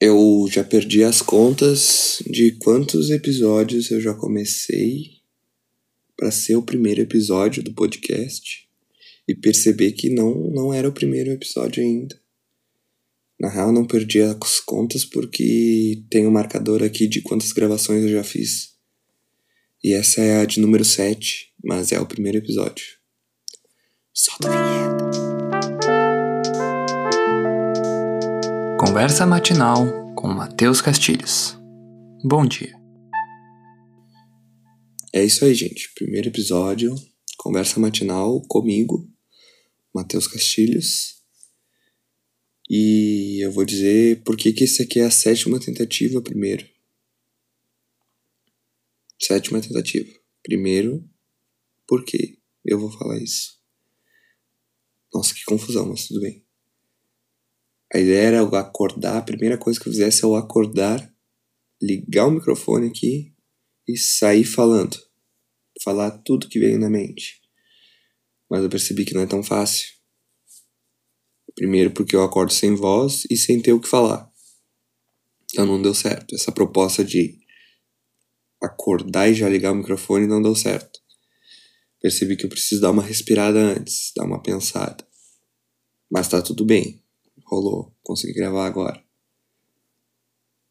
Eu já perdi as contas de quantos episódios eu já comecei para ser o primeiro episódio do podcast e perceber que não, não era o primeiro episódio ainda. Na real, não perdi as contas porque tem um marcador aqui de quantas gravações eu já fiz. E essa é a de número 7, mas é o primeiro episódio. Solta a vinheta. Conversa matinal com Matheus Castilhos. Bom dia. É isso aí, gente. Primeiro episódio, conversa matinal comigo, Matheus Castilhos. E eu vou dizer por que, que esse aqui é a sétima tentativa primeiro. Sétima tentativa. Primeiro, por que eu vou falar isso? Nossa, que confusão, mas tudo bem. A ideia era eu acordar, a primeira coisa que eu fizesse é eu acordar, ligar o microfone aqui e sair falando. Falar tudo que veio na mente. Mas eu percebi que não é tão fácil. Primeiro porque eu acordo sem voz e sem ter o que falar. Então não deu certo. Essa proposta de acordar e já ligar o microfone não deu certo. Percebi que eu preciso dar uma respirada antes, dar uma pensada. Mas tá tudo bem rolou, consegui gravar agora.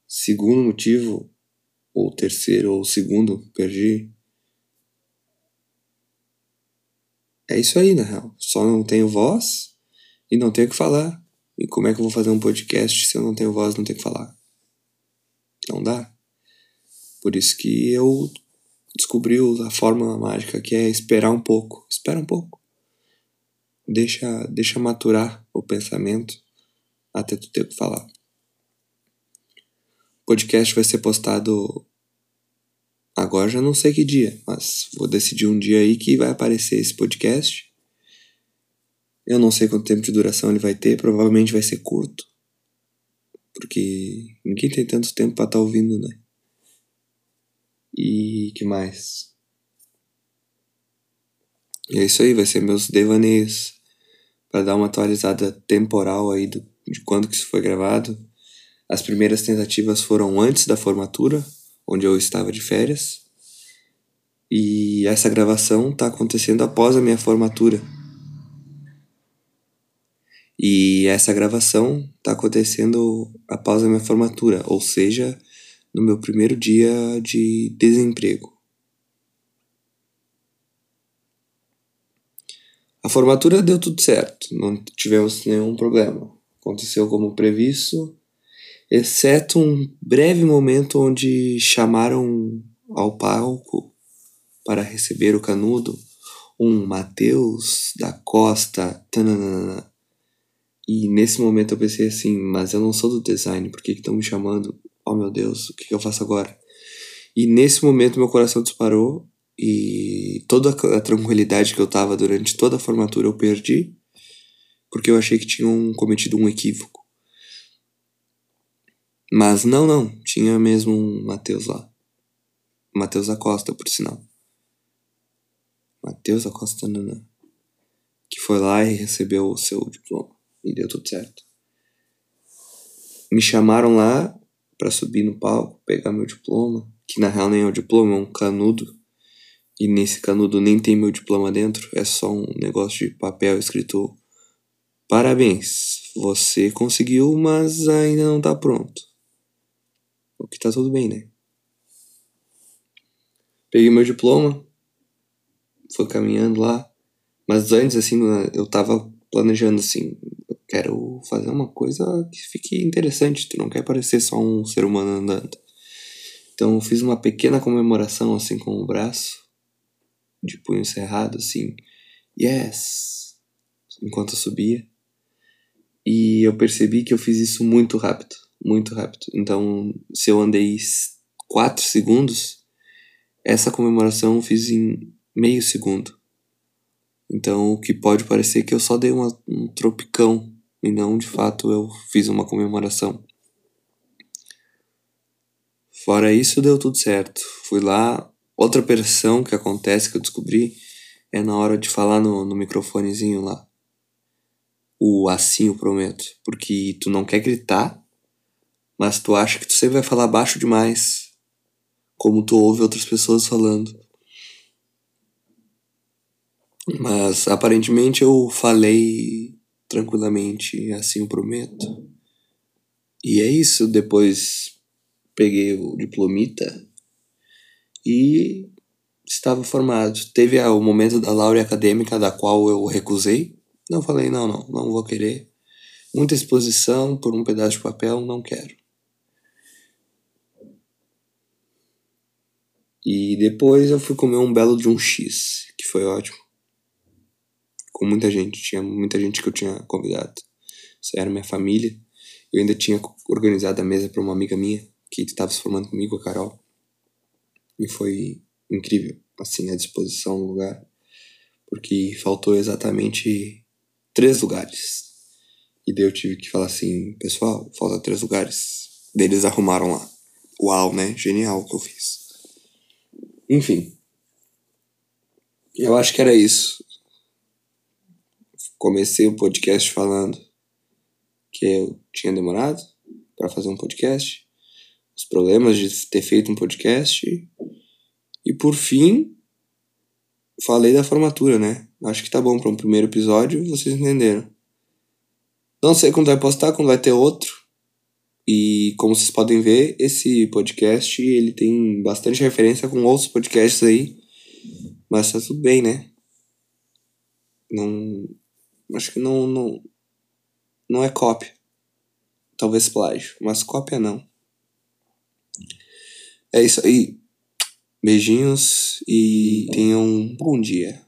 Segundo motivo, ou terceiro, ou segundo, perdi. É isso aí, na real. Só não tenho voz e não tenho o que falar. E como é que eu vou fazer um podcast se eu não tenho voz não tenho que falar? Não dá. Por isso que eu descobri a fórmula mágica que é esperar um pouco. Espera um pouco. Deixa, deixa maturar o pensamento até tu ter o que falar. O podcast vai ser postado agora, já não sei que dia, mas vou decidir um dia aí que vai aparecer esse podcast. Eu não sei quanto tempo de duração ele vai ter, provavelmente vai ser curto. Porque ninguém tem tanto tempo para estar tá ouvindo, né? E que mais? E é isso aí, vai ser meus devaneios para dar uma atualizada temporal aí do de quando que isso foi gravado. As primeiras tentativas foram antes da formatura, onde eu estava de férias. E essa gravação está acontecendo após a minha formatura. E essa gravação está acontecendo após a minha formatura, ou seja, no meu primeiro dia de desemprego. A formatura deu tudo certo, não tivemos nenhum problema aconteceu como previsto, exceto um breve momento onde chamaram ao palco para receber o canudo um Mateus da Costa. Tananana. E nesse momento eu pensei assim, mas eu não sou do design, por que estão me chamando? Oh meu Deus, o que, que eu faço agora? E nesse momento meu coração disparou e toda a tranquilidade que eu tava durante toda a formatura eu perdi porque eu achei que tinham cometido um equívoco. Mas não, não, tinha mesmo um Matheus lá. Matheus Acosta, por sinal. Matheus Acosta Nanã. Que foi lá e recebeu o seu diploma. E deu tudo certo. Me chamaram lá para subir no palco, pegar meu diploma. Que na real nem é o diploma, é um canudo. E nesse canudo nem tem meu diploma dentro. É só um negócio de papel escrito Parabéns, você conseguiu, mas ainda não tá pronto. O que tá tudo bem, né? Peguei meu diploma, fui caminhando lá, mas antes, assim, eu tava planejando assim: eu quero fazer uma coisa que fique interessante, tu não quer parecer só um ser humano andando. Então eu fiz uma pequena comemoração, assim, com o braço, de punho cerrado, assim, yes, enquanto eu subia. E eu percebi que eu fiz isso muito rápido, muito rápido. Então, se eu andei 4 segundos, essa comemoração eu fiz em meio segundo. Então, o que pode parecer que eu só dei uma, um tropicão e não de fato eu fiz uma comemoração. Fora isso, deu tudo certo. Fui lá. Outra pressão que acontece que eu descobri é na hora de falar no, no microfonezinho lá o assim eu prometo, porque tu não quer gritar, mas tu acha que tu sempre vai falar baixo demais, como tu ouve outras pessoas falando. Mas aparentemente eu falei tranquilamente, assim eu prometo. E é isso, depois peguei o diplomita e estava formado. Teve o momento da laurea acadêmica, da qual eu recusei. Não falei, não, não, não vou querer. Muita exposição por um pedaço de papel, não quero. E depois eu fui comer um belo de um X, que foi ótimo. Com muita gente, tinha muita gente que eu tinha convidado. Isso era minha família. Eu ainda tinha organizado a mesa para uma amiga minha que estava se formando comigo, a Carol. E foi incrível, assim, a disposição do lugar. Porque faltou exatamente três lugares. E daí eu tive que falar assim, pessoal, falta três lugares. Daí eles arrumaram lá. Uau, né? Genial o que eu fiz. Enfim. Eu acho que era isso. Comecei o podcast falando que eu tinha demorado para fazer um podcast, os problemas de ter feito um podcast e por fim falei da formatura, né? Acho que tá bom para um primeiro episódio, vocês entenderam. Não sei quando vai postar, quando vai ter outro. E como vocês podem ver, esse podcast ele tem bastante referência com outros podcasts aí. Mas tá tudo bem, né? Não. Acho que não. Não, não é cópia. Talvez plágio, mas cópia não. É isso aí. Beijinhos e tenham um bom dia.